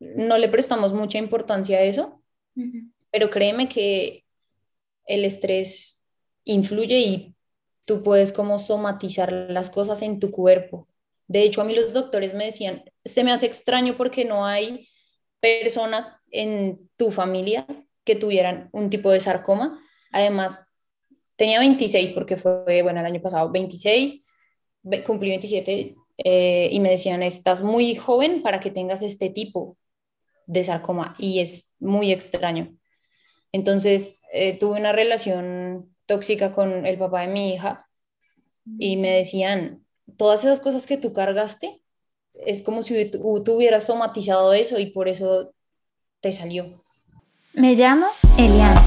no le prestamos mucha importancia a eso, pero créeme que el estrés influye y tú puedes como somatizar las cosas en tu cuerpo. De hecho, a mí los doctores me decían, se me hace extraño porque no hay personas en tu familia que tuvieran un tipo de sarcoma. Además, tenía 26 porque fue, bueno, el año pasado 26, cumplí 27 eh, y me decían, estás muy joven para que tengas este tipo de sarcoma y es muy extraño. Entonces, eh, tuve una relación tóxica con el papá de mi hija y me decían, todas esas cosas que tú cargaste, es como si tú, tú hubieras somatizado eso y por eso te salió. Me llamo Eliana,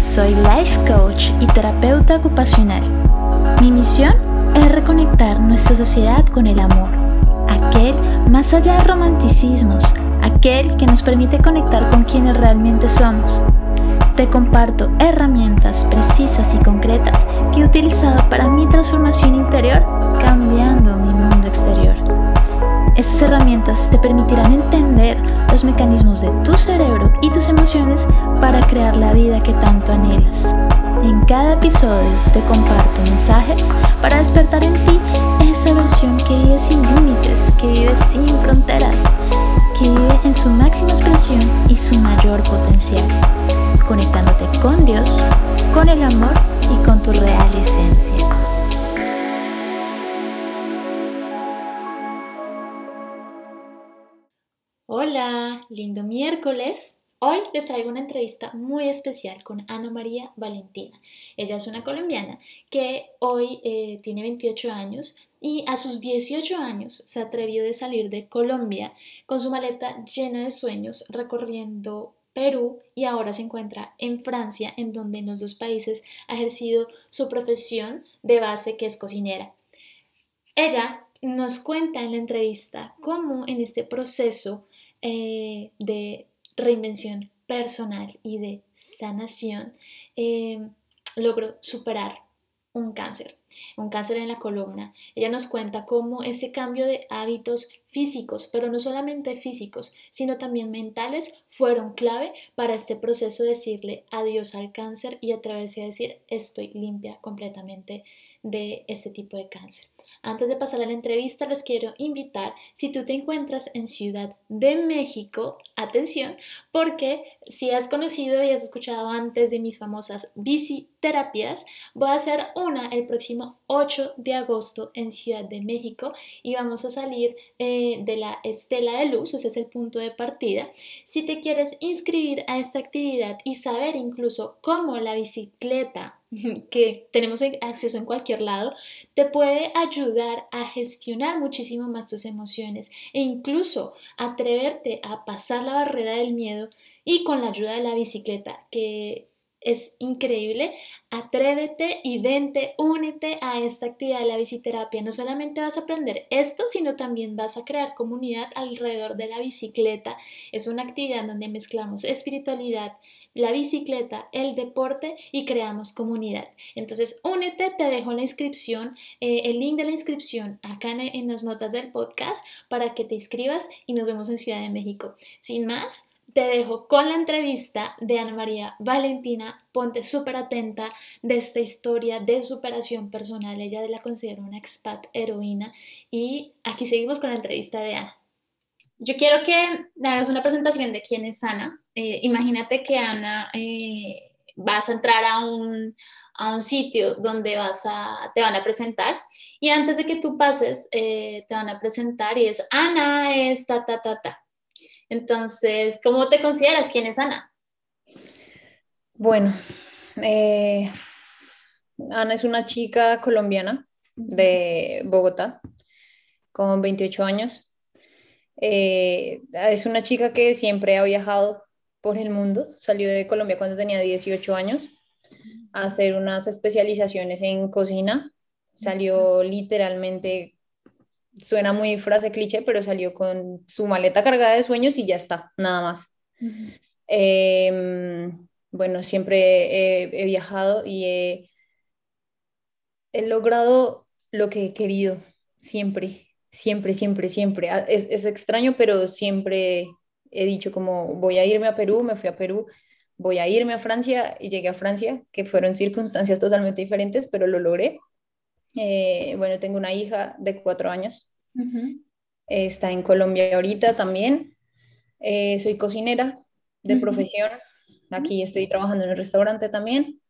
soy life coach y terapeuta ocupacional. Mi misión es reconectar nuestra sociedad con el amor, aquel más allá de romanticismos, aquel que nos permite conectar con quienes realmente somos. Te comparto herramientas precisas y concretas que he utilizado para mi transformación interior, cambiando mi mundo exterior. Estas herramientas te permitirán entender los mecanismos de tu cerebro y tus emociones para crear la vida que tanto anhelas. En cada episodio te comparto mensajes para despertar en ti esa versión que vive sin límites, que vive sin fronteras, que vive en su máxima expresión y su mayor potencial, conectándote con Dios, con el amor y con tu real esencia. Hola, lindo miércoles. Hoy les traigo una entrevista muy especial con Ana María Valentina. Ella es una colombiana que hoy eh, tiene 28 años y a sus 18 años se atrevió de salir de Colombia con su maleta llena de sueños recorriendo Perú y ahora se encuentra en Francia, en donde en los dos países ha ejercido su profesión de base que es cocinera. Ella nos cuenta en la entrevista cómo en este proceso eh, de reinvención personal y de sanación eh, logró superar un cáncer, un cáncer en la columna. Ella nos cuenta cómo ese cambio de hábitos físicos, pero no solamente físicos, sino también mentales, fueron clave para este proceso de decirle adiós al cáncer y atreverse a decir estoy limpia completamente de este tipo de cáncer. Antes de pasar a la entrevista, los quiero invitar, si tú te encuentras en Ciudad de México, atención, porque si has conocido y has escuchado antes de mis famosas visiterapias, voy a hacer una el próximo 8 de agosto en Ciudad de México y vamos a salir eh, de la estela de luz, ese es el punto de partida. Si te quieres inscribir a esta actividad y saber incluso cómo la bicicleta que tenemos acceso en cualquier lado, te puede ayudar a gestionar muchísimo más tus emociones e incluso atreverte a pasar la barrera del miedo y con la ayuda de la bicicleta, que es increíble, atrévete y vente, únete a esta actividad de la biciterapia. No solamente vas a aprender esto, sino también vas a crear comunidad alrededor de la bicicleta. Es una actividad donde mezclamos espiritualidad, la bicicleta, el deporte y creamos comunidad. Entonces, únete, te dejo la inscripción, eh, el link de la inscripción acá en, en las notas del podcast para que te inscribas y nos vemos en Ciudad de México. Sin más, te dejo con la entrevista de Ana María Valentina. Ponte súper atenta de esta historia de superación personal. Ella la considera una expat heroína. Y aquí seguimos con la entrevista de Ana. Yo quiero que hagas una presentación de quién es Ana. Eh, imagínate que Ana eh, vas a entrar a un, a un sitio donde vas a, te van a presentar y antes de que tú pases eh, te van a presentar y es Ana es ta ta ta ta. Entonces, ¿cómo te consideras? ¿Quién es Ana? Bueno, Ana es una chica colombiana de Bogotá con 28 años. Es una chica que siempre ha viajado por el mundo. Salió de Colombia cuando tenía 18 años a hacer unas especializaciones en cocina. Salió literalmente, suena muy frase cliché, pero salió con su maleta cargada de sueños y ya está, nada más. Em, bueno, siempre he, viajado y he, he logrado lo que he querido, siempre siempre, siempre, siempre. Ah, es, es extraño, pero siempre he dicho como voy a irme a Perú, me fui a Perú, voy a irme a Francia y llegué a Francia, que fueron circunstancias totalmente diferentes, pero lo logré. Eh, bueno, tengo una hija de cuatro años, está en Colombia ahorita también. Eh, soy cocinera de profesión, aquí estoy trabajando en el restaurante también.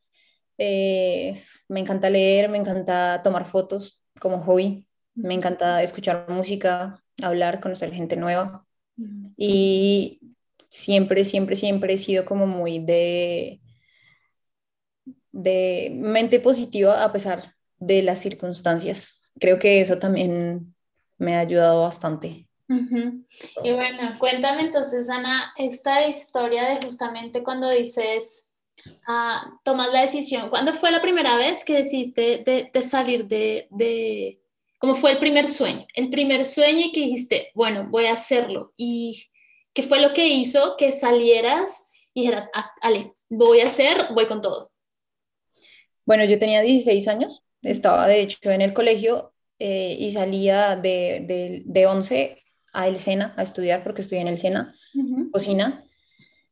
Eh, me encanta leer, me encanta tomar fotos como hobby, me encanta escuchar música, hablar, conocer gente nueva. Y siempre, siempre, siempre he sido como muy de, de mente positiva a pesar de las circunstancias. Creo que eso también me ha ayudado bastante. Y bueno, cuéntame entonces, Ana, esta historia de justamente cuando dices, ah, tomas la decisión, ¿cuándo fue la primera vez que decidiste de, de salir de, de, cómo fue el primer sueño? El primer sueño y que dijiste, bueno, voy a hacerlo. ¿Y qué fue lo que hizo que salieras y dijeras, ah, Ale, voy a hacer, voy con todo? Bueno, yo tenía 16 años, estaba de hecho en el colegio eh, y salía de, de, de 11 a el Sena a estudiar porque estoy en el Sena, cocina.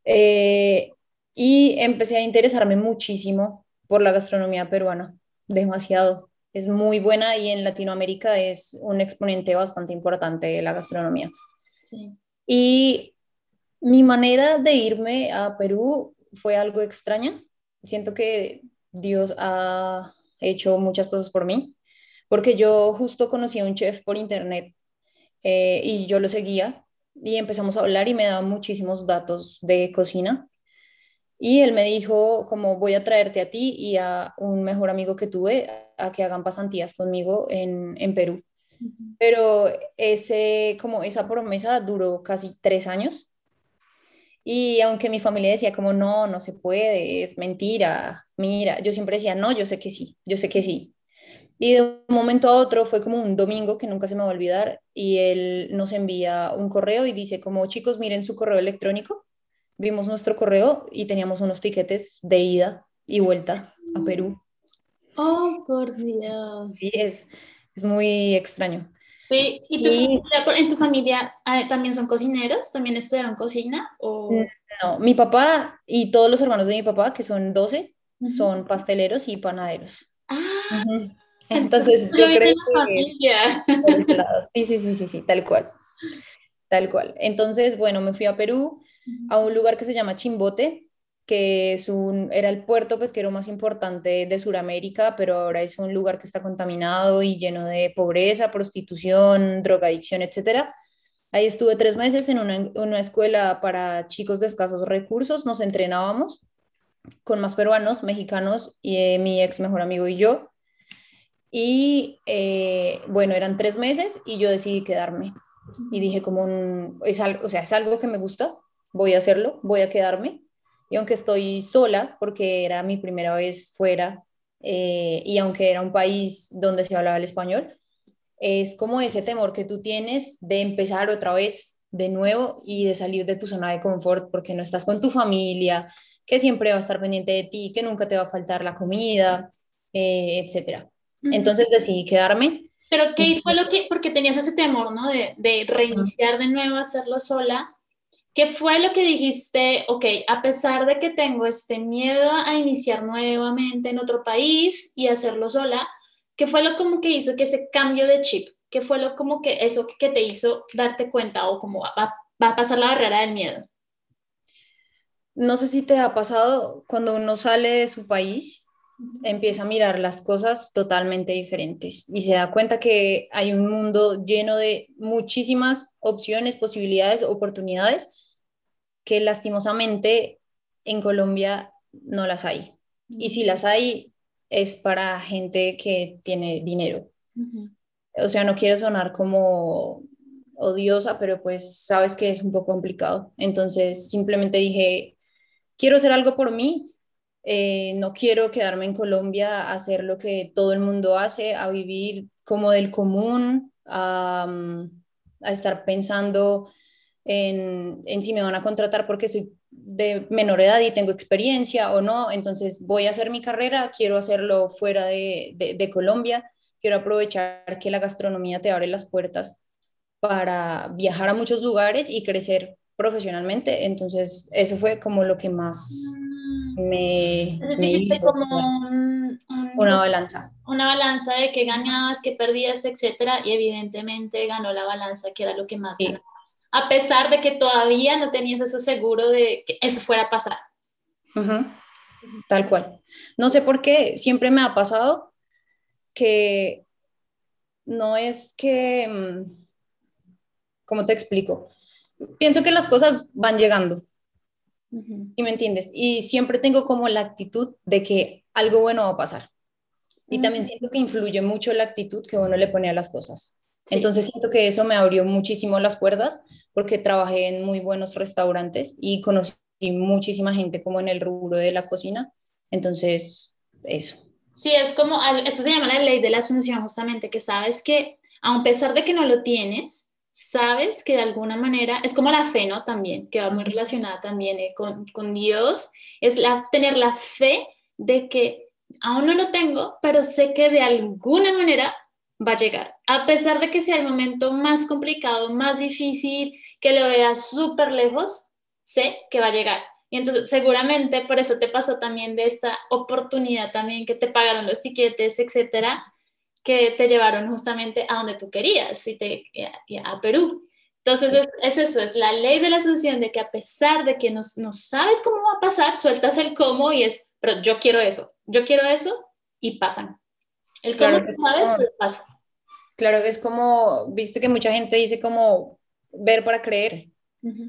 Eh, y empecé a interesarme muchísimo por la gastronomía peruana, demasiado. Es muy buena y en Latinoamérica es un exponente bastante importante de la gastronomía. Y mi manera de irme a Perú fue algo extraña. Siento que Dios ha hecho muchas cosas por mí, porque yo justo conocí a un chef por internet eh, y yo lo seguía y empezamos a hablar y me daba muchísimos datos de cocina. Y él me dijo, como voy a traerte a ti y a un mejor amigo que tuve a que hagan pasantías conmigo en, en Perú. Pero ese, como esa promesa duró casi tres años. Y aunque mi familia decía como, no, no se puede, es mentira, mira, yo siempre decía, no, yo sé que sí, yo sé que sí. Y de un momento a otro fue como un domingo que nunca se me va a olvidar y él nos envía un correo y dice como chicos miren su correo electrónico. Vimos nuestro correo y teníamos unos tiquetes de ida y vuelta a Perú. Oh, por Dios. Sí, es, es muy extraño. Sí, ¿y, tu Familia, en tu familia ah, también son cocineros? ¿También estudiaron cocina? O... No, mi papá y todos los hermanos de mi papá, que son 12, son pasteleros y panaderos. Ah, entonces, yo creo que Sí, sí, sí, sí, sí, tal cual. Tal cual. Entonces, bueno, me fui a Perú, a un lugar que se llama Chimbote, que es un, era el puerto pesquero más importante de Sudamérica, pero ahora es un lugar que está contaminado y lleno de pobreza, prostitución, drogadicción, etc. Ahí estuve tres meses en una, una escuela para chicos de escasos recursos, nos entrenábamos con más peruanos, mexicanos y eh, mi ex mejor amigo y yo. Y eh, bueno, eran tres meses y yo decidí quedarme. Y dije como, un, es algo, o sea, es algo que me gusta, voy a hacerlo, voy a quedarme. Y aunque estoy sola, porque era mi primera vez fuera, eh, y aunque era un país donde se hablaba el español, es como ese temor que tú tienes de empezar otra vez de nuevo y de salir de tu zona de confort porque no estás con tu familia, que siempre va a estar pendiente de ti, que nunca te va a faltar la comida, eh, etcétera. Entonces decidí quedarme. Pero ¿qué fue lo que, porque tenías ese temor, ¿no? De, de reiniciar de nuevo, hacerlo sola. ¿Qué fue lo que dijiste? Ok, a pesar de que tengo este miedo a iniciar nuevamente en otro país y hacerlo sola, ¿qué fue lo como que hizo que ese cambio de chip? ¿Qué fue lo como que eso que te hizo darte cuenta o cómo va, va a pasar la barrera del miedo? No sé si te ha pasado cuando uno sale de su país empieza a mirar las cosas totalmente diferentes y se da cuenta que hay un mundo lleno de muchísimas opciones, posibilidades, oportunidades que lastimosamente en Colombia no las hay. Y si las hay, es para gente que tiene dinero. O sea, no quiero sonar como odiosa, pero pues sabes que es un poco complicado. Entonces simplemente dije, quiero hacer algo por mí, eh, no quiero quedarme en Colombia a hacer lo que todo el mundo hace, a vivir como del común, a, estar pensando en, si me van a contratar porque soy de menor edad y tengo experiencia o no, entonces voy a hacer mi carrera, quiero hacerlo fuera de, de Colombia, quiero aprovechar que la gastronomía te abre las puertas para viajar a muchos lugares y crecer profesionalmente, entonces eso fue como lo que más mm. me, me como una balanza. Una balanza de que ganabas, que perdías, etcétera, y evidentemente ganó la balanza, que era lo que más A pesar de que todavía no tenías eso seguro de que eso fuera a pasar. Tal cual. No sé por qué, siempre me ha pasado que no es que, mm, ¿cómo te explico? Pienso que las cosas van llegando. ¿Y me entiendes? Y siempre tengo como la actitud de que algo bueno va a pasar. Y también siento que influye mucho la actitud que uno le pone a las cosas. Entonces siento que eso me abrió muchísimo las puertas porque trabajé en muy buenos restaurantes y conocí muchísima gente como en el rubro de la cocina. Entonces, eso. Sí, es como, esto se llama la ley de la asunción justamente, que sabes que a pesar de que no lo tienes, sabes que de alguna manera, es como la fe, ¿no? También, que va muy relacionada también eh, con, con Dios, es la, tener la fe de que aún no lo tengo, pero sé que de alguna manera va a llegar. A pesar de que sea el momento más complicado, más difícil, que lo veas súper lejos, sé que va a llegar. Y entonces seguramente por eso te pasó también de esta oportunidad también que te pagaron los tiquetes, etcétera, que te llevaron justamente a donde tú querías, y te, a, Perú. Entonces es, eso, es la ley de la asunción de que a pesar de que no, no sabes cómo va a pasar, sueltas el cómo y es, pero yo quiero eso, yo quiero eso y pasan. El cómo claro, sabes, pero pasa. Claro, es como, viste que mucha gente dice como ver para creer,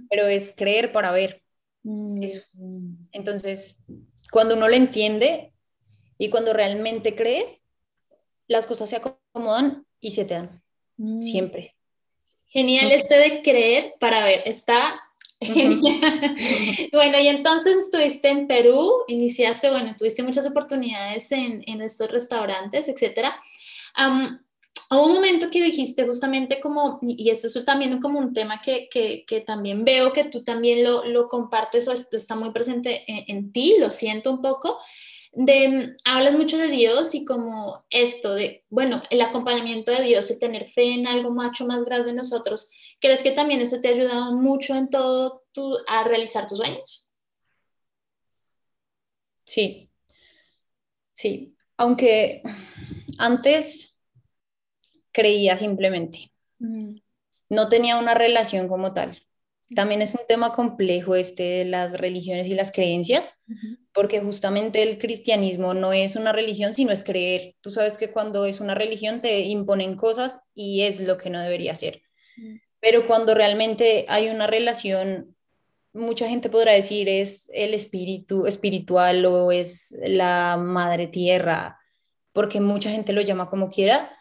pero es creer para ver. Mm. Entonces, cuando uno lo entiende y cuando realmente crees, las cosas se acomodan y se te dan. Mm. Siempre. Genial este de creer para ver. Está bueno, y entonces estuviste en Perú, iniciaste, bueno, tuviste muchas oportunidades en, en estos restaurantes, etcétera. Um, hubo un momento que dijiste justamente como, y esto es también como un tema que, que, que también veo que tú también lo, lo compartes o está muy presente en, en, ti, lo siento un poco, de, hablas mucho de Dios y como esto de, bueno, el acompañamiento de Dios, y tener fe en algo mucho más grande de nosotros, ¿Crees que también eso te ha ayudado mucho en todo tu, a realizar tus sueños? Sí, sí, aunque antes creía simplemente, mm. no tenía una relación como tal. También es un tema complejo este de las religiones y las creencias, porque justamente el cristianismo no es una religión, sino es creer. Tú sabes que cuando es una religión te imponen cosas y es lo que no debería ser. Mm. Pero cuando realmente hay una relación, mucha gente podrá decir es el espíritu espiritual o es la madre tierra, porque mucha gente lo llama como quiera.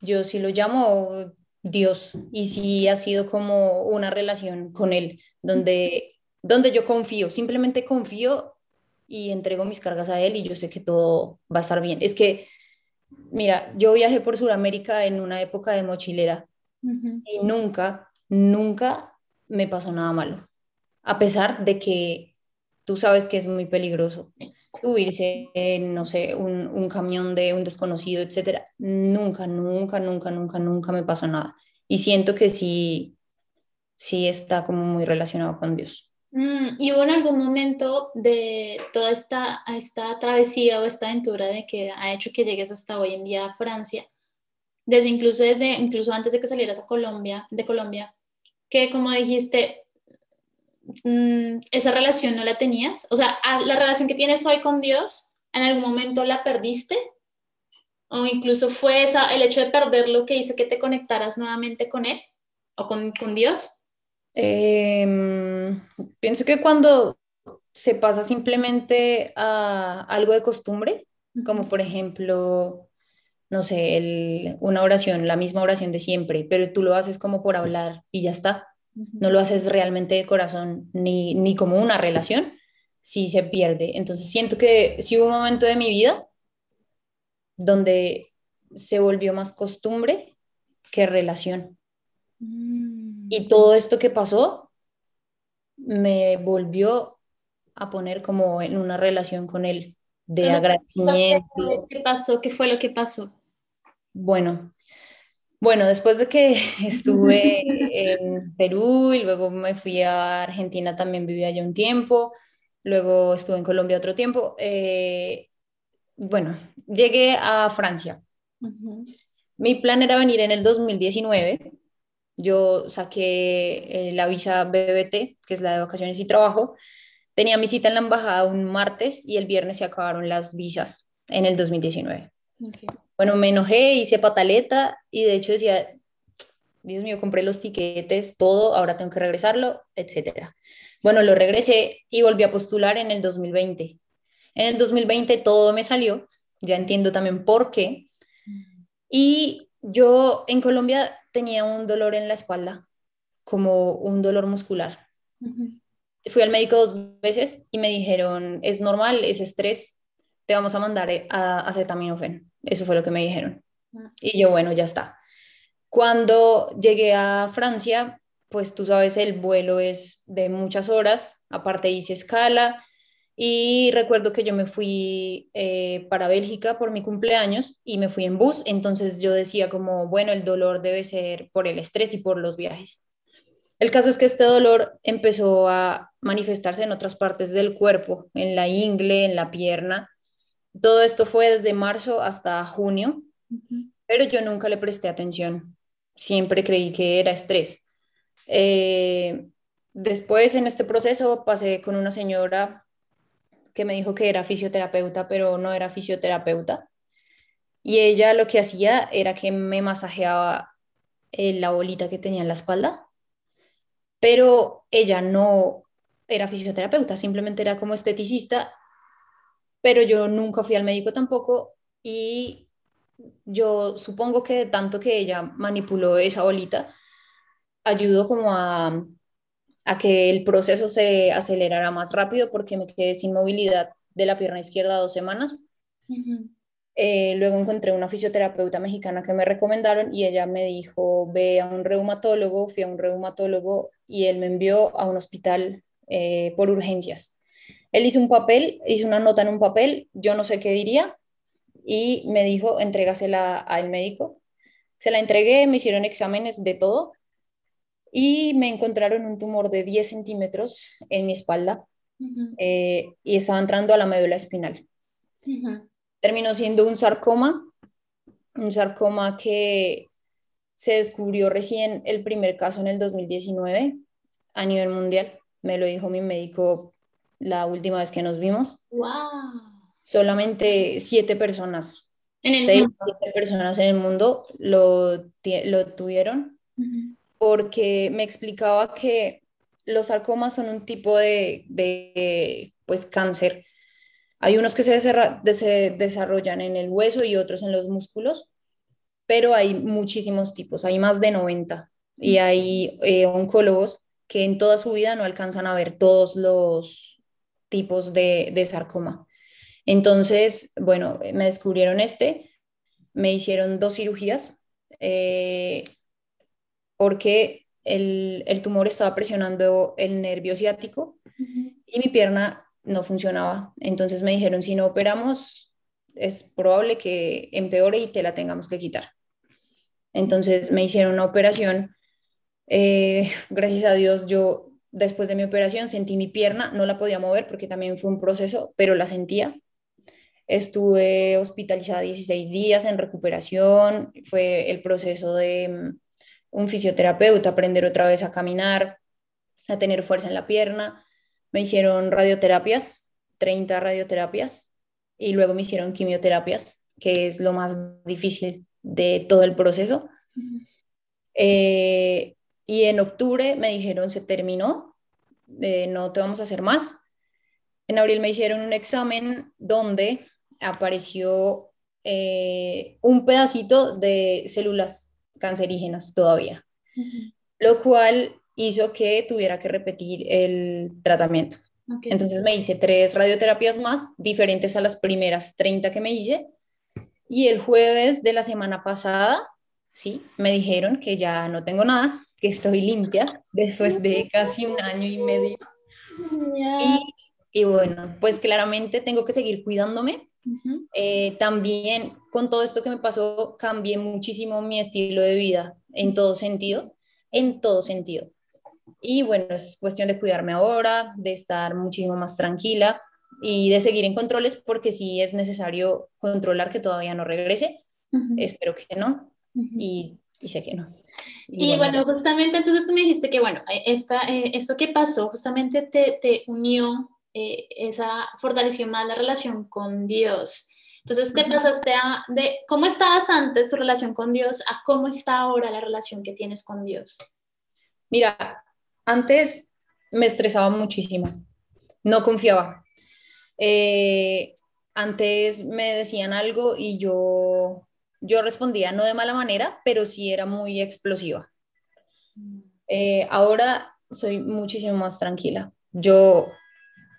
Yo sí lo llamo Dios y sí ha sido como una relación con Él, donde, donde yo confío, simplemente confío y entrego mis cargas a Él y yo sé que todo va a estar bien. Es que, mira, yo viajé por Sudamérica en una época de mochilera y nunca nunca me pasó nada malo, a pesar de que tú sabes que es muy peligroso subirse en, no sé, un, camión de un desconocido, etcétera. Nunca, nunca, nunca, nunca, nunca me pasó nada. Y siento que sí, sí está como muy relacionado con Dios. Mm, ¿Y hubo en algún momento de toda esta, esta travesía o esta aventura de que ha hecho que llegues hasta hoy en día a Francia, desde incluso, desde, incluso antes de que salieras a Colombia, de Colombia, que como dijiste, mm, esa relación no la tenías, o sea, la relación que tienes hoy con Dios, ¿en algún momento la perdiste? O incluso fue esa, el hecho de perder lo que hizo que te conectaras nuevamente con Él o con, con Dios. Em, pienso que cuando se pasa simplemente a algo de costumbre, como por ejemplo, no sé, una oración, la misma oración de siempre, pero tú lo haces como por hablar y ya está. No lo haces realmente de corazón ni, ni como una relación, si se pierde. Entonces siento que sí hubo un momento de mi vida donde se volvió más costumbre que relación. Mm. Y todo esto que pasó me volvió a poner como en una relación con él de agradecimiento. ¿Qué pasó? ¿Qué fue lo que pasó? Bueno, Bueno, después de que estuve en Perú y luego me fui a Argentina, también viví allá un tiempo, luego estuve en Colombia otro tiempo, eh, bueno, llegué a Francia. Mi plan era venir en el 2019. Yo saqué eh, la visa BBT, que es la de vacaciones y trabajo. Tenía mi cita en la embajada un martes y el viernes se acabaron las visas en el 2019. Bueno, me enojé, hice pataleta y de hecho decía, Dios mío, compré los tiquetes, todo, ahora tengo que regresarlo, etcétera. Bueno, lo regresé y volví a postular en el 2020. En el 2020 todo me salió, ya entiendo también por qué. Y yo en Colombia tenía un dolor en la espalda, como un dolor muscular. Fui al médico dos veces y me dijeron, es normal, es estrés, te vamos a mandar a acetaminofén. Eso fue lo que me dijeron. Ah. Y yo, bueno, ya está. Cuando llegué a Francia, pues tú sabes, el vuelo es de muchas horas, aparte hice escala y recuerdo que yo me fui eh, para Bélgica por mi cumpleaños y me fui en bus, entonces yo decía como, bueno, el dolor debe ser por el estrés y por los viajes. El caso es que este dolor empezó a manifestarse en otras partes del cuerpo, en la ingle, en la pierna, todo esto fue desde marzo hasta junio, pero yo nunca le presté atención. Siempre creí que era estrés. Eh, después en este proceso pasé con una señora que me dijo que era fisioterapeuta, pero no era fisioterapeuta. Y ella lo que hacía era que me masajeaba eh, la bolita que tenía en la espalda, pero ella no era fisioterapeuta, simplemente era como esteticista pero yo nunca fui al médico tampoco y yo supongo que tanto que ella manipuló esa bolita, ayudó como a, a que el proceso se acelerara más rápido porque me quedé sin movilidad de la pierna izquierda dos semanas. Eh, luego encontré una fisioterapeuta mexicana que me recomendaron y ella me dijo, ve a un reumatólogo, fui a un reumatólogo y él me envió a un hospital eh, por urgencias. Él hizo un papel, hizo una nota en un papel, yo no sé qué diría, y me dijo, entrégasela al médico. Se la entregué, me hicieron exámenes de todo y me encontraron un tumor de 10 centímetros en mi espalda eh, y estaba entrando a la médula espinal. Terminó siendo un sarcoma, un sarcoma que se descubrió recién el primer caso en el 2019 a nivel mundial. Me lo dijo mi médico la última vez que nos vimos. ¡Wow! Solamente siete personas, seis, siete personas en el mundo lo, lo tuvieron, porque me explicaba que los sarcomas son un tipo de, de pues, cáncer. Hay unos que se, se desarrollan en el hueso y otros en los músculos, pero hay muchísimos tipos, hay más de 90 y hay eh, oncólogos que en toda su vida no alcanzan a ver todos los, tipos de, de sarcoma. Entonces, bueno, me descubrieron este, me hicieron dos cirugías eh, porque el, el, tumor estaba presionando el nervio ciático y mi pierna no funcionaba. Entonces me dijeron, si no operamos, es probable que empeore y te la tengamos que quitar. Entonces me hicieron una operación. Eh, gracias a Dios yo después de mi operación sentí mi pierna, no la podía mover porque también fue un proceso, pero la sentía. Estuve hospitalizada 16 días en recuperación, fue el proceso de mm, un fisioterapeuta, aprender otra vez a caminar, a tener fuerza en la pierna. Me hicieron radioterapias, 30 radioterapias, y luego me hicieron quimioterapias, que es lo más difícil de todo el proceso. Eh, y en octubre me dijeron, se terminó, eh, no te vamos a hacer más. En abril me hicieron un examen donde apareció eh, un pedacito de células cancerígenas todavía, lo cual hizo que tuviera que repetir el tratamiento. Entonces me hice tres radioterapias más, diferentes a las primeras 30 que me hice. Y el jueves de la semana pasada, sí, me dijeron que ya no tengo nada, que estoy limpia después de casi un año y medio. Y, y, bueno, pues claramente tengo que seguir cuidándome. Eh, también con todo esto que me pasó, cambié muchísimo mi estilo de vida en todo sentido, en todo sentido. Y bueno, es cuestión de cuidarme ahora, de estar muchísimo más tranquila y de seguir en controles porque si es necesario controlar que todavía no regrese, espero que no. Y, y, sé que no. Y, bueno, justamente entonces tú me dijiste que bueno, eh, esta, eh, esto que pasó justamente te, te unió, eh, esa fortaleció más la relación con Dios. Entonces te pasaste a, de cómo estabas antes tu relación con Dios a cómo está ahora la relación que tienes con Dios. Mira, antes me estresaba muchísimo, no confiaba. Eh, antes me decían algo y yo, yo respondía no de mala manera, pero sí era muy explosiva. Eh, ahora soy muchísimo más tranquila. Yo,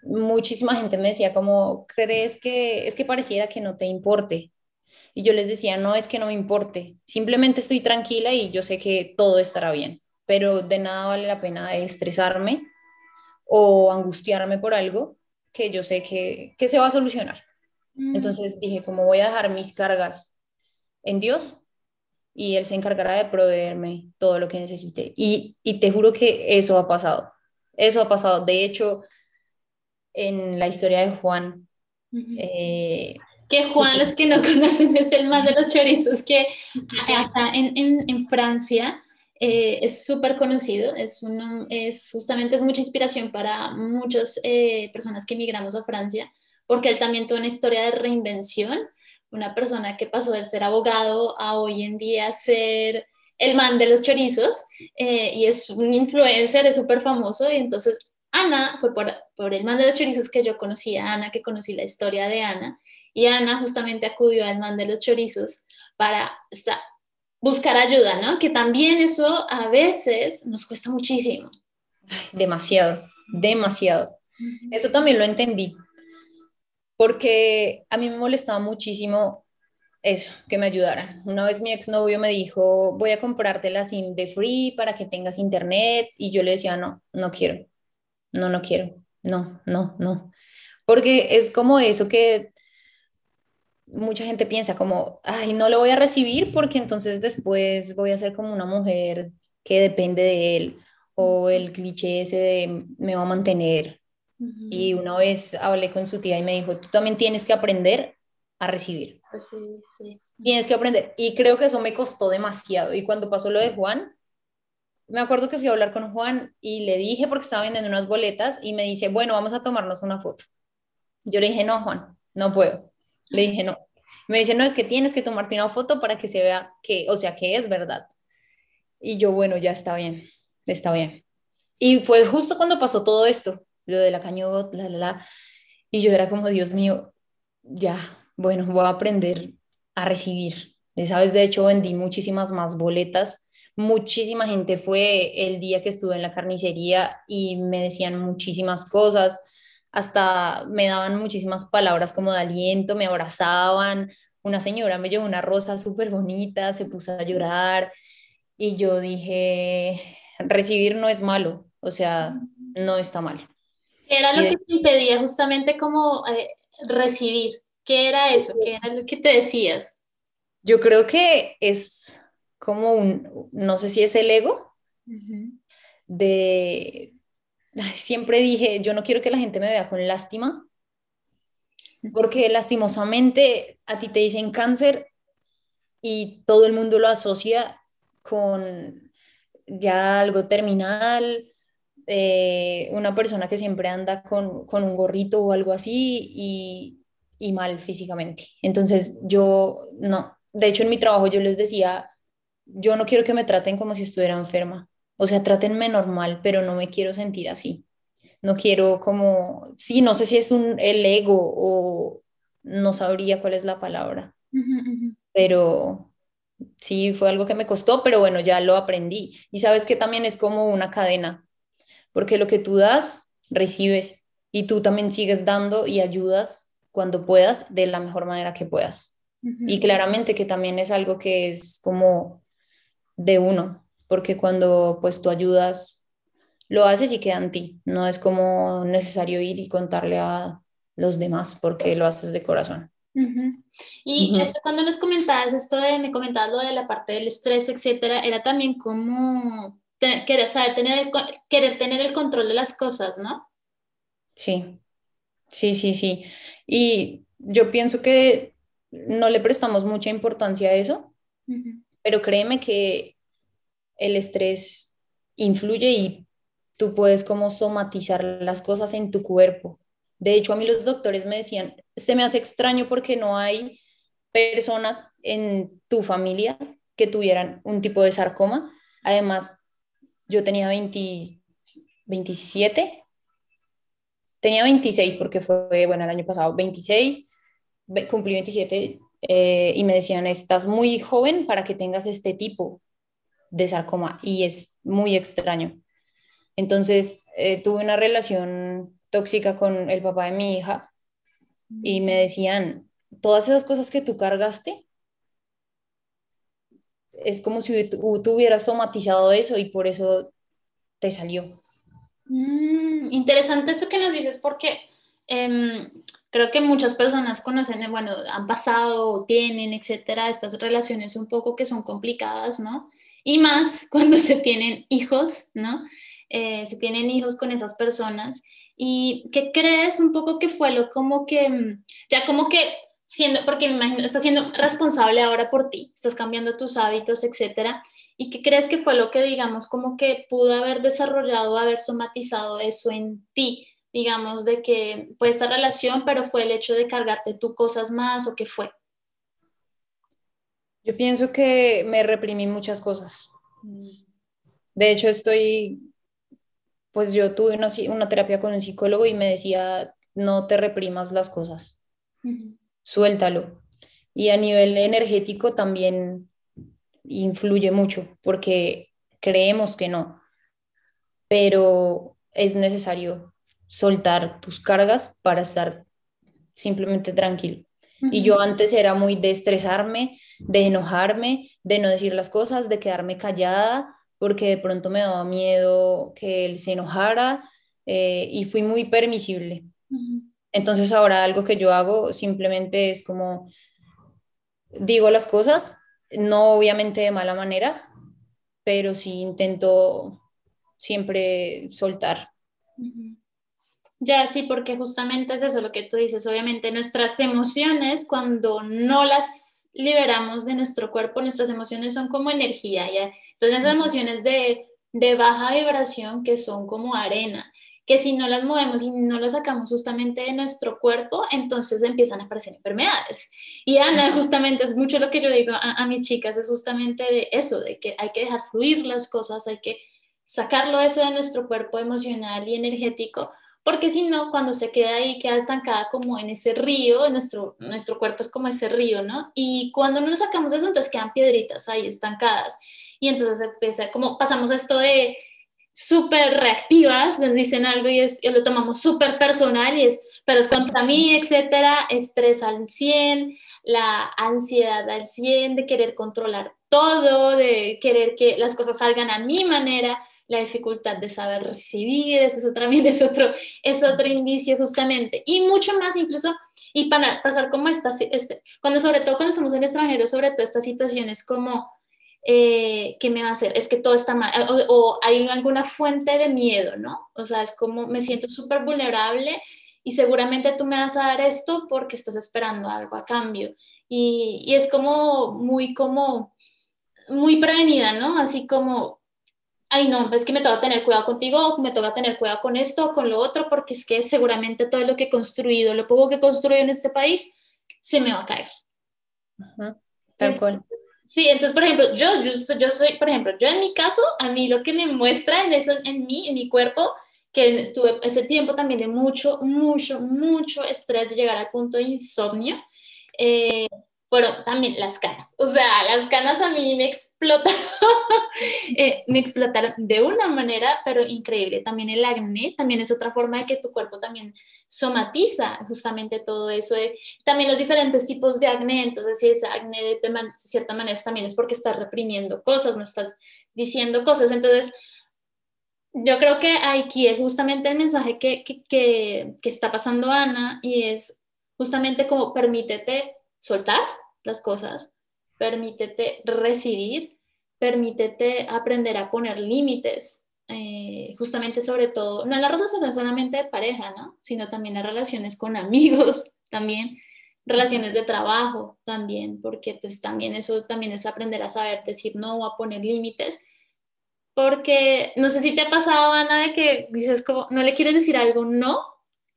muchísima gente me decía como, ¿crees que es que pareciera que no te importe? Y yo les decía, no es que no me importe, simplemente estoy tranquila y yo sé que todo estará bien pero de nada vale la pena estresarme o angustiarme por algo que yo sé que, que se va a solucionar. Mm. Entonces dije, como voy a dejar mis cargas en Dios y Él se encargará de proveerme todo lo que necesite. Y, y te juro que eso ha pasado. Eso ha pasado. De hecho, en la historia de Juan, eh, que Juan, los que no conocen, es el más de los chorizos que acá en, en, en Francia eh, es súper conocido, es, es justamente es mucha inspiración para muchas eh, personas que emigramos a Francia, porque él también tuvo una historia de reinvención, una persona que pasó de ser abogado a hoy en día ser el man de los chorizos, eh, y es un influencer, es súper famoso, y entonces Ana, fue por, por, el man de los chorizos que yo conocí a Ana, que conocí la historia de Ana, y Ana justamente acudió al man de los chorizos para buscar ayuda, ¿no? Que también eso a veces nos cuesta muchísimo. demasiado, demasiado. Eso también lo entendí, porque a mí me molestaba muchísimo eso, que me ayudaran. Una vez mi exnovio me dijo, voy a comprarte la SIM de free para que tengas internet, y yo le decía, no, no quiero, no, no quiero, no, no, no. Porque es como eso que mucha gente piensa como, ay, no lo voy a recibir porque entonces después voy a ser como una mujer que depende de él o el cliché ese de me va a mantener. Y una vez hablé con su tía y me dijo, tú también tienes que aprender a recibir. Pues sí, sí. Tienes que aprender. Y creo que eso me costó demasiado. Y cuando pasó lo de Juan, me acuerdo que fui a hablar con Juan y le dije, porque estaba vendiendo unas boletas, y me dice, bueno, vamos a tomarnos una foto. Yo le dije, no, Juan, no puedo. Le dije, no. Me dice, no, es que tienes que tomarte una foto para que se vea que, o sea, que es verdad. Y yo, bueno, ya está bien, está bien. Y fue justo cuando pasó todo esto, lo de la cañota, la, la, la. Y yo era como, Dios mío, ya, bueno, voy a aprender a recibir. Y sabes, de hecho, vendí muchísimas más boletas. Muchísima gente fue el día que estuve en la carnicería y me decían muchísimas cosas hasta me daban muchísimas palabras como de aliento, me abrazaban, una señora me llevó una rosa súper bonita, se puso a llorar y yo dije, recibir no es malo, o sea, no está mal. ¿Qué era lo que te impedía justamente como eh, recibir? ¿Qué era eso? ¿Qué era lo que te decías? Yo creo que es como un, no sé si es el ego, de, siempre dije, yo no quiero que la gente me vea con lástima, porque lastimosamente a ti te dicen cáncer y todo el mundo lo asocia con ya algo terminal, eh, una persona que siempre anda con, un gorrito o algo así y, y mal físicamente. Entonces yo no, de hecho en mi trabajo yo les decía, yo no quiero que me traten como si estuviera enferma o sea, trátenme normal, pero no me quiero sentir así. No quiero como, sí, no sé si es un, el ego o no sabría cuál es la palabra, pero sí fue algo que me costó, pero bueno, ya lo aprendí. Y sabes que también es como una cadena, porque lo que tú das, recibes y tú también sigues dando y ayudas cuando puedas de la mejor manera que puedas. Y claramente que también es algo que es como de uno, porque cuando pues tú ayudas, lo haces y queda en ti, no es como necesario ir y contarle a los demás porque lo haces de corazón. Y cuando nos comentabas esto de, me comentabas lo de la parte del estrés, etcétera, era también como querer saber tener querer tener el control de las cosas, ¿no? Sí, sí, sí, sí. Y yo pienso que no le prestamos mucha importancia a eso, pero créeme que el estrés influye y tú puedes como somatizar las cosas en tu cuerpo. De hecho, a mí los doctores me decían, se me hace extraño porque no hay personas en tu familia que tuvieran un tipo de sarcoma. Además, yo tenía 27, tenía 26 porque fue, bueno, el año pasado 26, cumplí 27 eh, y me decían, estás muy joven para que tengas este tipo de sarcoma y es muy extraño. Entonces, eh, tuve una relación tóxica con el papá de mi hija y me decían, todas esas cosas que tú cargaste, es como si tú, hubieras somatizado eso y por eso te salió. Mm, interesante esto que nos dices porque em, creo que muchas personas conocen, bueno, han pasado, tienen, etcétera, estas relaciones un poco que son complicadas, ¿no? Y más cuando se tienen hijos, ¿no? Eh, se tienen hijos con esas personas. ¿Y qué crees un poco que fue lo como que, mm, ya como que siendo, porque me imagino, estás siendo responsable ahora por ti, estás cambiando tus hábitos, etcétera, y qué crees que fue lo que, digamos, como que pudo haber desarrollado, haber somatizado eso en ti, digamos, de que fue esta relación, pero fue el hecho de cargarte tú cosas más o qué fue? Yo pienso que me reprimí muchas cosas. De hecho, estoy, pues yo tuve una, una terapia con un psicólogo y me decía, no te reprimas las cosas suéltalo. Y a nivel energético también influye mucho, porque creemos que no, pero es necesario soltar tus cargas para estar simplemente tranquilo. Y yo antes era muy de estresarme, de enojarme, de no decir las cosas, de quedarme callada, porque de pronto me daba miedo que él se enojara eh, y fui muy permisible. Entonces ahora algo que yo hago simplemente es como digo las cosas, no obviamente de mala manera, pero sí intento siempre soltar. Ya, sí, porque justamente es eso lo que tú dices. Obviamente nuestras emociones, cuando no las liberamos de nuestro cuerpo, nuestras emociones son como energía, ¿ya? Entonces esas emociones de, de baja vibración que son como arena que si no las movemos y no las sacamos justamente de nuestro cuerpo, entonces empiezan a aparecer enfermedades. Y Ana, justamente, es mucho lo que yo digo a, mis chicas, es justamente de eso, de que hay que dejar fluir las cosas, hay que sacarlo eso de nuestro cuerpo emocional y energético, porque si no, cuando se queda ahí, queda estancada como en ese río, nuestro, nuestro cuerpo es como ese río, ¿no? Y cuando no nos sacamos eso, entonces quedan piedritas ahí estancadas. Y entonces empieza, como pasamos esto de súper reactivas, nos dicen algo y, es, lo tomamos súper personal y es, pero es contra mí, etcétera, estrés al 100, la ansiedad al 100 de querer controlar todo, de querer que las cosas salgan a mi manera, la dificultad de saber recibir, eso también es otro, es otro indicio justamente, y mucho más incluso, y para pasar como esta, este, cuando sobre todo cuando estamos en extranjero, sobre todo estas situaciones como eh, ¿qué me va a hacer? Es que todo está mal, o, hay alguna fuente de miedo, ¿no? O sea, es como me siento súper vulnerable y seguramente tú me vas a dar esto porque estás esperando algo a cambio. Y, y es como muy, como, muy prevenida, ¿no? Así como, ay, no, es que me toca tener cuidado contigo, me toca tener cuidado con esto, con lo otro, porque es que seguramente todo lo que he construido, lo poco que he construido en este país, se me va a caer. Tal cual. Sí, entonces, por ejemplo, yo, yo, yo, soy, por ejemplo, yo en mi caso, a mí lo que me muestra en eso, en mí, en mi cuerpo, que estuve ese tiempo también de mucho, mucho, mucho estrés, de llegar al punto de insomnio, eh, bueno, también las canas. O sea, las canas a mí me explotaron, eh, me explotaron de una manera, pero increíble. También el acné, también es otra forma de que tu cuerpo también somatiza justamente todo eso. también los diferentes tipos de acné, entonces si es acné de, cierta manera también es porque estás reprimiendo cosas, no estás diciendo cosas. Entonces, yo creo que aquí es justamente el mensaje que, que está pasando Ana y es justamente como permítete soltar las cosas, permítete recibir, permítete aprender a poner límites, eh, justamente sobre todo, no en las relaciones solamente de pareja, ¿no? Sino también las relaciones con amigos, también relaciones de trabajo, también, porque pues, también eso también es aprender a saber decir no o a poner límites, porque no sé si te ha pasado, Ana, de que dices como, no le quieres decir algo, no,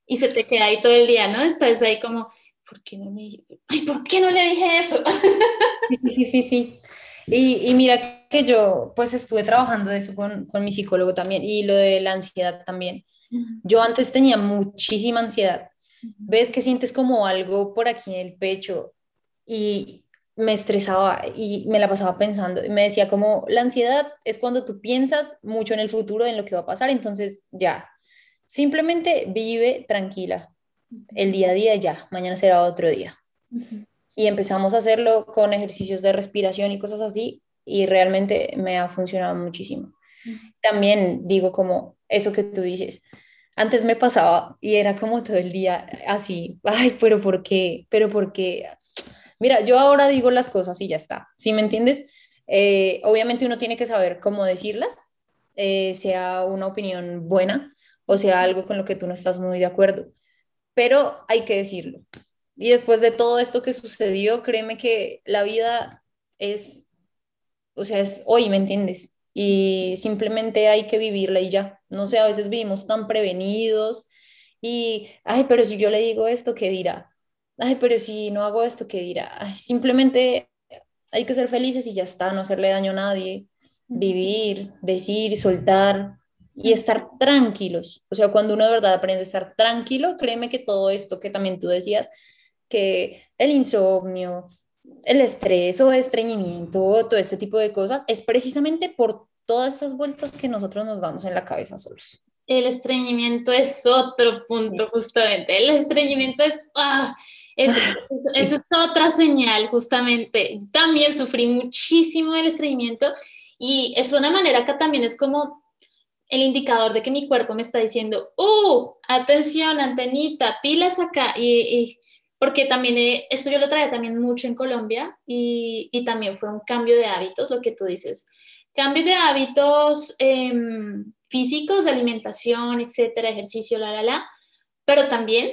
y se te queda ahí todo el día, ¿no? Estás ahí como, ¿por qué no le, Ay, ¿por qué no le dije eso? Sí, sí, sí, sí. Y, y, mira que yo pues estuve trabajando de eso con, con, mi psicólogo también y lo de la ansiedad también. Yo antes tenía muchísima ansiedad. Ves que sientes como algo por aquí en el pecho y me estresaba y me la pasaba pensando y me decía como la ansiedad es cuando tú piensas mucho en el futuro, en lo que va a pasar, entonces ya, simplemente vive tranquila el día a día ya, mañana será otro día y empezamos a hacerlo con ejercicios de respiración y cosas así y realmente me ha funcionado muchísimo. También digo como eso que tú dices, antes me pasaba y era como todo el día así, ay, pero ¿por qué? Pero ¿por qué? Mira, yo ahora digo las cosas y ya está, ¿sí me entiendes? Eh, obviamente uno tiene que saber cómo decirlas, eh, sea una opinión buena o sea algo con lo que tú no estás muy de acuerdo, pero hay que decirlo. Y después de todo esto que sucedió, créeme que la vida es, o sea, es hoy, ¿me entiendes? Y simplemente hay que vivirla y ya. No sé, a veces vivimos tan prevenidos y, ay, pero si yo le digo esto, ¿qué dirá? Ay, pero si no hago esto, ¿qué dirá? simplemente hay que ser felices y ya está, no hacerle daño a nadie, vivir, decir, soltar y estar tranquilos. O sea, cuando uno de verdad aprende a estar tranquilo, créeme que todo esto que también tú decías, que el insomnio, el estrés o estreñimiento, todo este tipo de cosas, es precisamente por todas esas vueltas que nosotros nos damos en la cabeza solos. El estreñimiento es otro punto, justamente. El estreñimiento es, ah, es, es, otra señal, justamente. También sufrí muchísimo el estreñimiento y es una manera que también es como el indicador de que mi cuerpo me está diciendo, ¡uh! Atención, antenita, pilas acá. y porque también eh, esto yo lo traía también mucho en Colombia y, también fue un cambio de hábitos, lo que tú dices. Cambio de hábitos em, físicos, alimentación, etcétera, ejercicio, la, la, la, pero también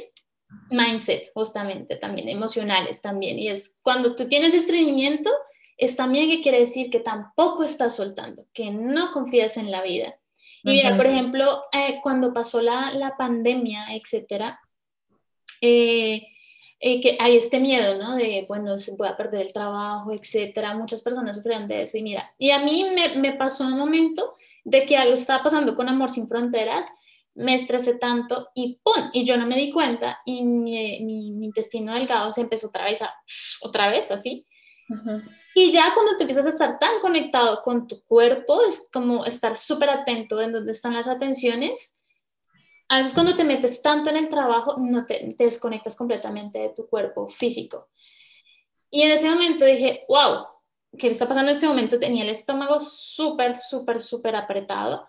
mindset, justamente, también emocionales también. Y es cuando tú tienes estreñimiento, es también que quiere decir que tampoco estás soltando, que no confías en la vida. Y mira, por ejemplo, eh, cuando pasó la, la pandemia, etcétera, eh, eh, que hay este miedo, ¿no? De, bueno, se voy a perder el trabajo, etcétera. Muchas personas sufren de eso. Y mira, y a mí me, me pasó un momento de que algo estaba pasando con Amor Sin Fronteras, me estresé tanto y ¡pum! Y yo no me di cuenta y mi, mi, intestino delgado se empezó otra vez, a, otra vez así. Y ya cuando te empiezas a estar tan conectado con tu cuerpo, es como estar súper atento en dónde están las atenciones a veces cuando te metes tanto en el trabajo, no te, desconectas completamente de tu cuerpo físico. Y en ese momento dije, wow, ¿qué está pasando en este momento? Tenía el estómago súper, súper, súper apretado.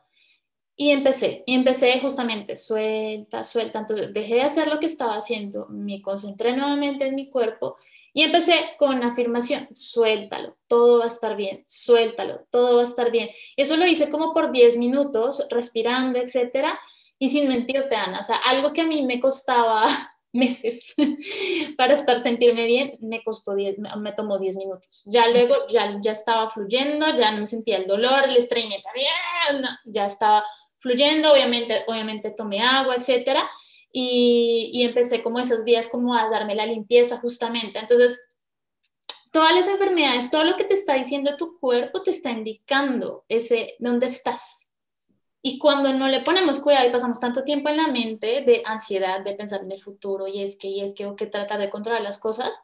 Y empecé, y empecé justamente, suelta, suelta. Entonces dejé de hacer lo que estaba haciendo, me concentré nuevamente en mi cuerpo y empecé con una afirmación, suéltalo, todo va a estar bien, suéltalo, todo va a estar bien. Y eso lo hice como por 10 minutos, respirando, etcétera. Y sin mentirte, Ana, o sea, algo que a mí me costaba meses para estar sentirme bien, me costó 10, me tomó 10 minutos. Ya luego ya, ya estaba fluyendo, ya no me sentía el dolor, el estreñimiento, ya estaba fluyendo, obviamente, obviamente tomé agua, etcétera, y, empecé como esos días como a darme la limpieza justamente. Entonces, todas las enfermedades, todo lo que te está diciendo tu cuerpo te está indicando ese dónde estás, y cuando no le ponemos cuidado y pasamos tanto tiempo en la mente de ansiedad, de pensar en el futuro y es que, y es que, o que tratar de controlar las cosas,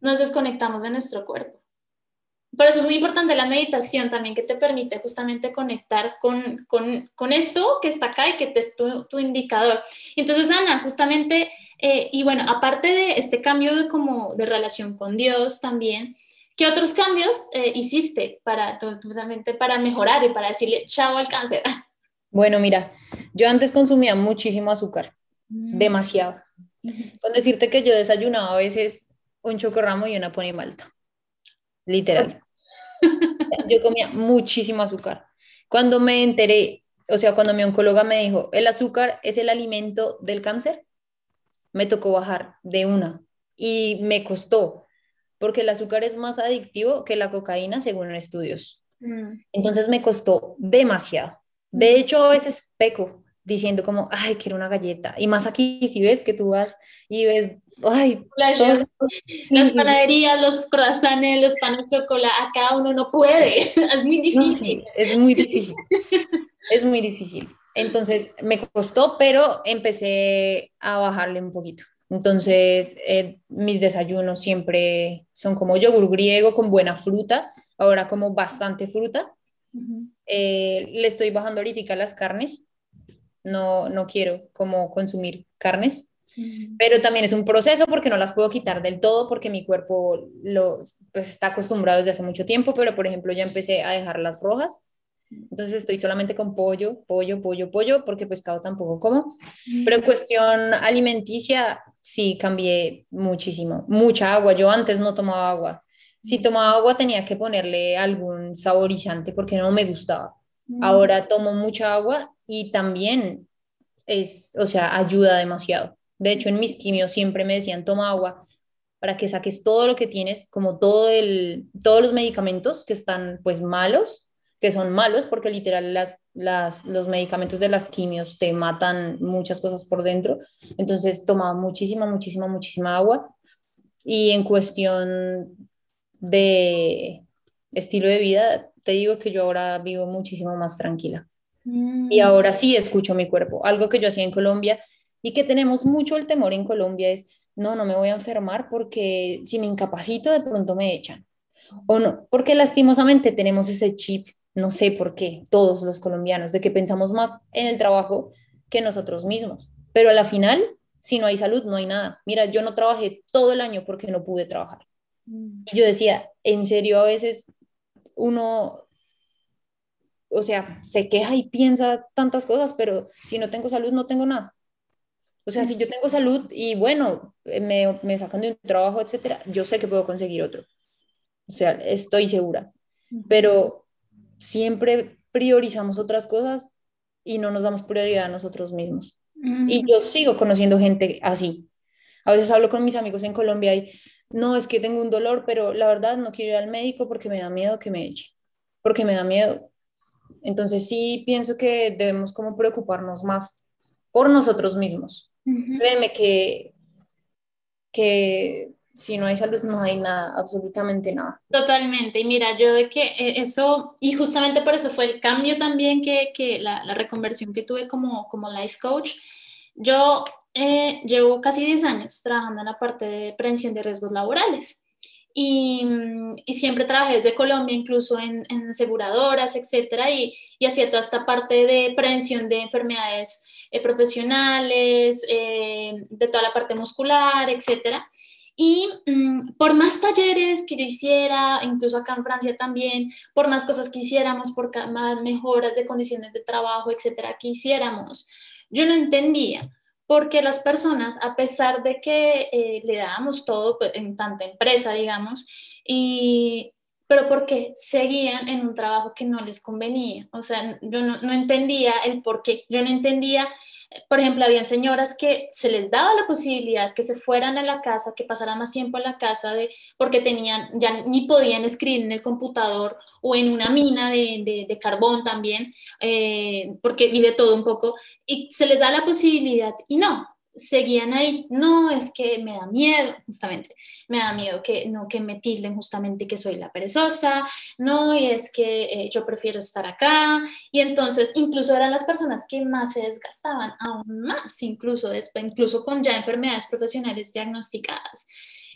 nos desconectamos de nuestro cuerpo. Por eso es muy importante la meditación también, que te permite justamente conectar con, con, con esto que está acá y que te es tu, tu indicador. Entonces, Ana, justamente, eh, y bueno, aparte de este cambio de, como de relación con Dios también, ¿qué otros cambios eh, hiciste para, para mejorar y para decirle chao al cáncer? Bueno, mira, yo antes consumía muchísimo azúcar, mm. demasiado. Con decirte que yo desayunaba a veces un chocorramo y una pony malta. Literal. yo comía muchísimo azúcar. Cuando me enteré, o sea, cuando mi oncóloga me dijo, el azúcar es el alimento del cáncer, me tocó bajar de una y me costó, porque el azúcar es más adictivo que la cocaína según estudios. Mm. Entonces me costó demasiado. De mm. hecho, a veces peco diciendo como, ay, quiero una galleta. Y más aquí, si ves que tú vas y ves, ay, las panaderías, los croissants, los panes de chocolate, acá uno no puede. es muy difícil. es muy difícil. es muy difícil. Entonces me costó, pero empecé a bajarle un poquito. Entonces, eh, mis desayunos siempre son como yogur griego con buena fruta, ahora como bastante fruta. Eh, le estoy bajando ahorita las carnes, no, no quiero como consumir carnes, pero también es un proceso porque no las puedo quitar del todo porque mi cuerpo lo, pues, está acostumbrado desde hace mucho tiempo, pero por ejemplo ya empecé a dejar las rojas entonces estoy solamente con pollo, pollo, pollo, pollo, porque pescado tampoco como. Pero en cuestión alimenticia, sí cambié muchísimo. Mucha agua. Yo antes no tomaba agua. Si tomaba agua tenía que ponerle algún saborizante porque no me gustaba. Ahora tomo mucha agua y también es, o sea, ayuda demasiado. De hecho, en mis quimios siempre me decían, toma agua para que saques todo lo que tienes, como todo el, todos los medicamentos que están pues malos que son malos porque literal las, las, los medicamentos de las quimios te matan muchas cosas por dentro. Entonces tomaba muchísima, muchísima, muchísima agua. Y en cuestión de estilo de vida, te digo que yo ahora vivo muchísimo más tranquila. Mm. Y ahora sí escucho mi cuerpo. Algo que yo hacía en Colombia y que tenemos mucho el temor en Colombia es, no, no me voy a enfermar porque si me incapacito de pronto me echan. O no, porque lastimosamente tenemos ese chip no sé por qué, todos los colombianos, de que pensamos más en el trabajo que nosotros mismos. Pero a la final, si no hay salud, no hay nada. Mira, yo no trabajé todo el año porque no pude trabajar. Mm. Y yo decía, en serio, a veces uno, o sea, se queja y piensa tantas cosas, pero si no tengo salud, no tengo nada. O sea, si yo tengo salud y bueno, me, me sacan de un trabajo, etcétera, yo sé que puedo conseguir otro. O sea, estoy segura. Pero siempre priorizamos otras cosas y no nos damos prioridad a nosotros mismos. Y yo sigo conociendo gente así. A veces hablo con mis amigos en Colombia y no, es que tengo un dolor, pero la verdad no quiero ir al médico porque me da miedo que me eche, porque me da miedo. Entonces sí pienso que debemos como preocuparnos más por nosotros mismos. Créeme que, que si no hay salud no hay nada, absolutamente nada. Totalmente, y mira, yo de que eh, eso, y justamente por eso fue el cambio también que, que la, la, reconversión que tuve como, como life coach, yo eh, llevo casi 10 años trabajando en la parte de prevención de riesgos laborales. Y, y, siempre trabajé desde Colombia, incluso en, en aseguradoras, etcétera, y, y, hacía toda esta parte de prevención de enfermedades eh, profesionales, de toda la parte muscular, etcétera. Y mm, por más talleres que yo hiciera, incluso acá en Francia también, por más cosas que hiciéramos, por más mejoras de condiciones de trabajo, etcétera, que hiciéramos, yo no entendía por qué las personas, a pesar de que eh, le dábamos todo, pues, en tanto empresa, digamos, y, pero porque seguían en un trabajo que no les convenía. O sea, yo no, no entendía el por qué, yo no entendía por ejemplo, habían señoras que se les daba la posibilidad que se fueran a la casa, que pasaran más tiempo en la casa de, porque tenían, ya ni podían escribir en el computador o en una mina de, de, carbón también, eh, porque vive todo un poco, y se les da la posibilidad y no, seguían ahí, no, es que me da miedo, justamente, me da miedo que no que me tilden justamente que soy la perezosa, no, y es que eh, yo prefiero estar acá, y entonces incluso eran las personas que más se desgastaban, aún más, incluso después, incluso con ya enfermedades profesionales diagnosticadas.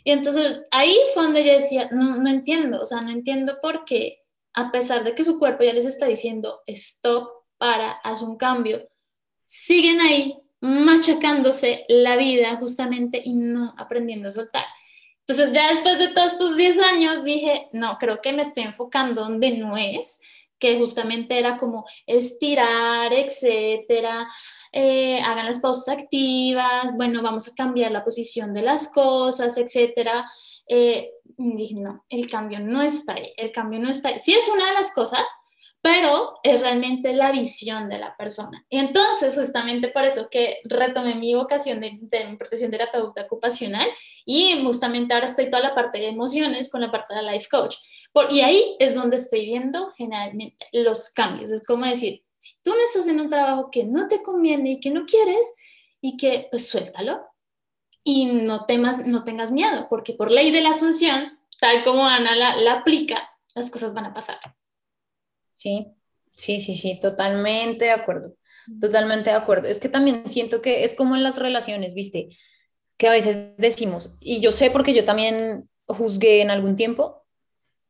Y entonces ahí fue donde yo decía, no, no entiendo, o sea, no entiendo por qué, a pesar de que su cuerpo ya les está diciendo, stop, para, haz un cambio, siguen ahí machacándose la vida justamente y no aprendiendo a soltar. Entonces ya después de todos estos 10 años dije, no, creo que me estoy enfocando donde no es, que justamente era como estirar, etcétera, eh, hagan las pausas activas, bueno, vamos a cambiar la posición de las cosas, etcétera. Eh, dije, no, el cambio no está ahí, el cambio no está ahí. Sí es una de las cosas, pero es realmente la visión de la persona. Y entonces, justamente por eso que retomé mi vocación de, mi profesión de terapeuta ocupacional y justamente ahora estoy toda la parte de emociones con la parte de life coach. Por, y ahí es donde estoy viendo generalmente los cambios. Es como decir, si tú no estás en un trabajo que no te conviene y que no quieres, y que pues suéltalo y no, temas, no tengas miedo, porque por ley de la asunción, tal como Ana la, la aplica, las cosas van a pasar. Sí, sí, sí, sí, totalmente de acuerdo, totalmente de acuerdo. Es que también siento que es como en las relaciones, viste, que a veces decimos, y yo sé porque yo también juzgué en algún tiempo,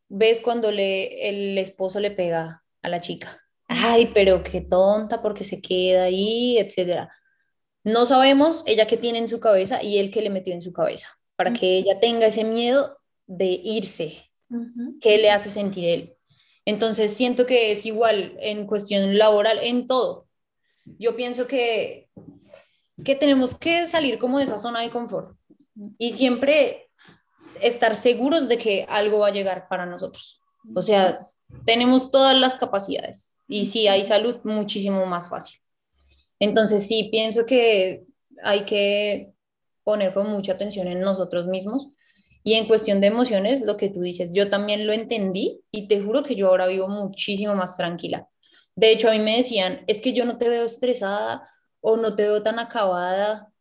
ves cuando le, el esposo le pega a la chica, ay, pero qué tonta porque se queda ahí, etcétera. No sabemos ella qué tiene en su cabeza y él qué le metió en su cabeza, para que ella tenga ese miedo de irse, qué le hace sentir él. Entonces siento que es igual en cuestión laboral, en todo. Yo pienso que, que tenemos que salir como de esa zona de confort y siempre estar seguros de que algo va a llegar para nosotros. O sea, tenemos todas las capacidades y si hay salud, muchísimo más fácil. Entonces sí, pienso que hay que poner con mucha atención en nosotros mismos y en cuestión de emociones, lo que tú dices, yo también lo entendí y te juro que yo ahora vivo muchísimo más tranquila. De hecho, a mí me decían, es que yo no te veo estresada o no te veo tan acabada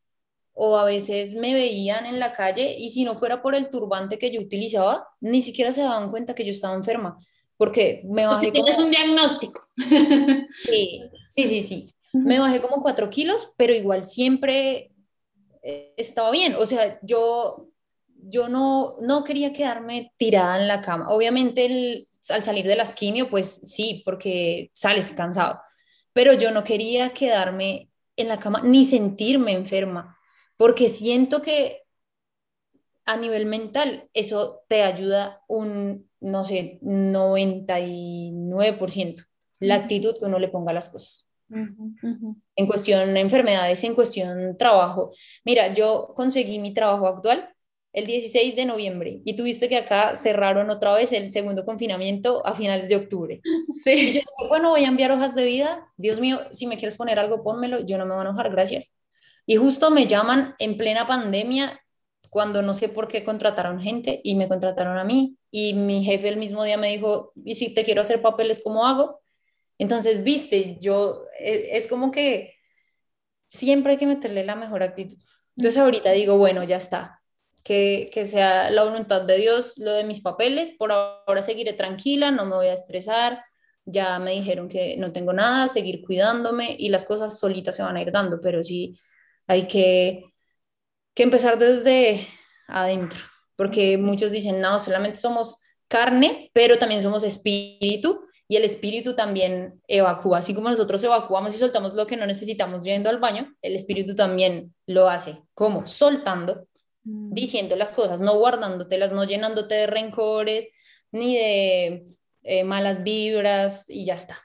o a veces me veían en la calle y si no fuera por el turbante que yo utilizaba, ni siquiera se daban cuenta que yo estaba enferma, porque me bajé... tienes un diagnóstico. Sí, sí, sí, sí. Me bajé como cuatro kilos, pero igual siempre eh, estaba bien. O sea, yo yo no, no quería quedarme tirada en la cama. Obviamente al salir de las quimio, pues sí, porque sales cansado, pero yo no quería quedarme en la cama ni sentirme enferma, porque siento que a nivel mental eso te ayuda un, no sé, 99%, la actitud que uno le ponga a las cosas. En cuestión de enfermedades, en cuestión trabajo. Mira, yo conseguí mi trabajo actual el 16 de noviembre y tuviste que acá cerraron otra vez el segundo confinamiento a finales de octubre. Sí. yo bueno, voy a enviar hojas de vida. Dios mío, si me quieres poner algo, pónmelo. Yo no me voy a enojar, gracias. Y justo me llaman en plena pandemia cuando no sé por qué contrataron gente y me contrataron a mí. Y mi jefe el mismo día me dijo, ¿y si te quiero hacer papeles, cómo hago? Entonces, viste, yo, e, es como que siempre hay que meterle la mejor actitud. Entonces ahorita digo, bueno, ya está, que, sea la voluntad de Dios lo de mis papeles. Por ahora seguiré tranquila, no me voy a estresar. Ya me dijeron que no tengo nada, seguir cuidándome y las cosas solitas se van a ir dando, pero sí hay que, que empezar desde adentro, porque muchos dicen, no, solamente somos carne, pero también somos espíritu y el espíritu también evacúa, así como nosotros evacuamos y soltamos lo que no necesitamos yendo al baño, el espíritu también lo hace. ¿Cómo? Soltando Mm. diciendo las cosas, no guardándotelas, no llenándote de rencores ni de eh, malas vibras y ya está.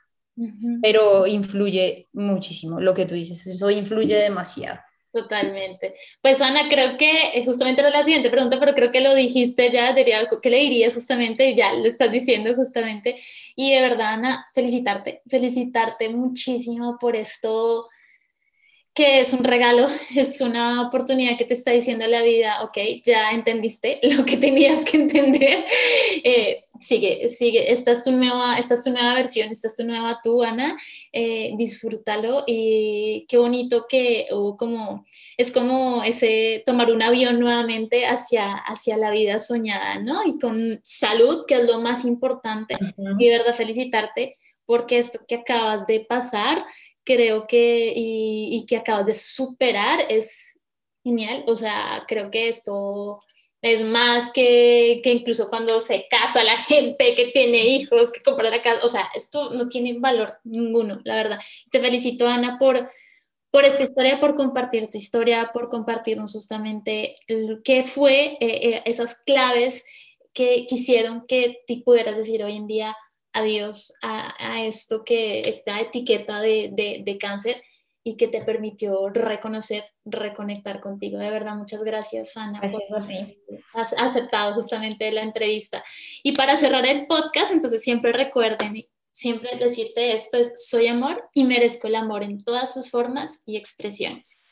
Pero influye muchísimo lo que tú dices, eso influye demasiado. Totalmente. Pues Ana, creo que eh, justamente era la siguiente pregunta, pero creo que lo dijiste ya, diría, ¿qué le dirías justamente? Ya lo estás diciendo justamente. Y de verdad, Ana, felicitarte, felicitarte muchísimo por esto que es un regalo, es una oportunidad que te está diciendo la vida, ok, ya entendiste lo que tenías que entender, eh, sigue, sigue, esta es, tu nueva, esta es tu nueva versión, esta es tu nueva tú, Ana, eh, disfrútalo y qué bonito que, o como, es como ese tomar un avión nuevamente hacia, hacia la vida soñada, ¿no? Y con salud, que es lo más importante, y de verdad felicitarte porque esto que acabas de pasar, creo que y, que acabas de superar es genial. O sea, creo que esto es más que, incluso cuando se casa la gente que tiene hijos, que compra la casa. O sea, esto no tiene valor ninguno, la verdad. Te felicito, Ana, por, por esta historia, por compartir tu historia, por compartirnos justamente qué fue eh, eh, esas claves que quisieron que te pudieras decir hoy en día, adiós a, esto que esta etiqueta de, de, cáncer y que te permitió reconocer, reconectar contigo. De verdad, muchas gracias, Ana. Gracias a ti. Has aceptado justamente la entrevista. Y para cerrar el podcast, entonces siempre recuerden, siempre decirte esto es, soy amor y merezco el amor en todas sus formas y expresiones.